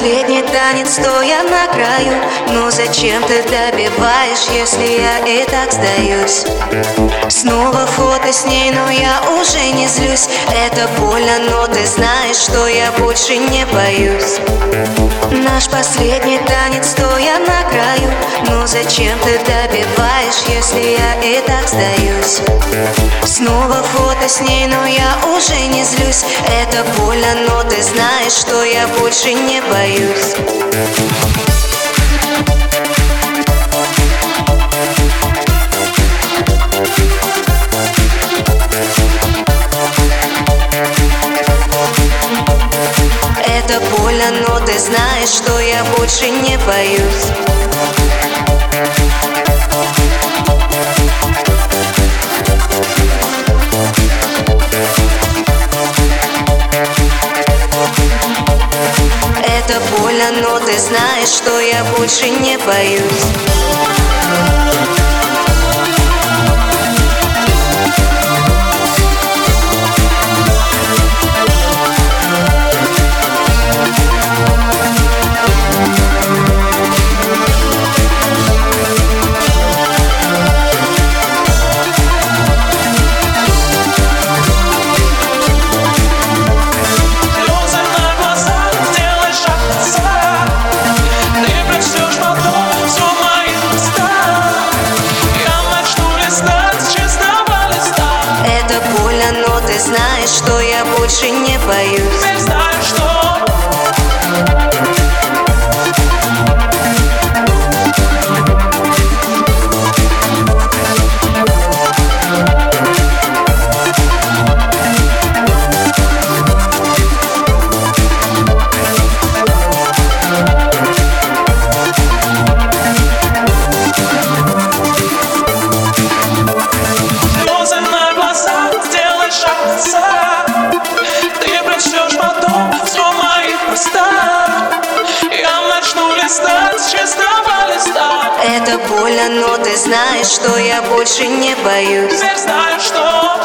Последний танец, стоя на краю. Но зачем ты добиваешь, если я и так сдаюсь? Снова фото с ней, но я уже не злюсь. Это больно, но ты знаешь, что я больше не боюсь. Наш последний танец, стоя на краю Но зачем ты добиваешь, если я и так сдаюсь? Снова фото с ней, но я уже не злюсь. Это больно, но ты знаешь, что я больше не боюсь. Это больно, но ты знаешь, что я больше не боюсь больно, но ты знаешь, что я больше не боюсь что я больше не боюсь Это больно, но ты знаешь, что я больше не боюсь. Теперь знаю, что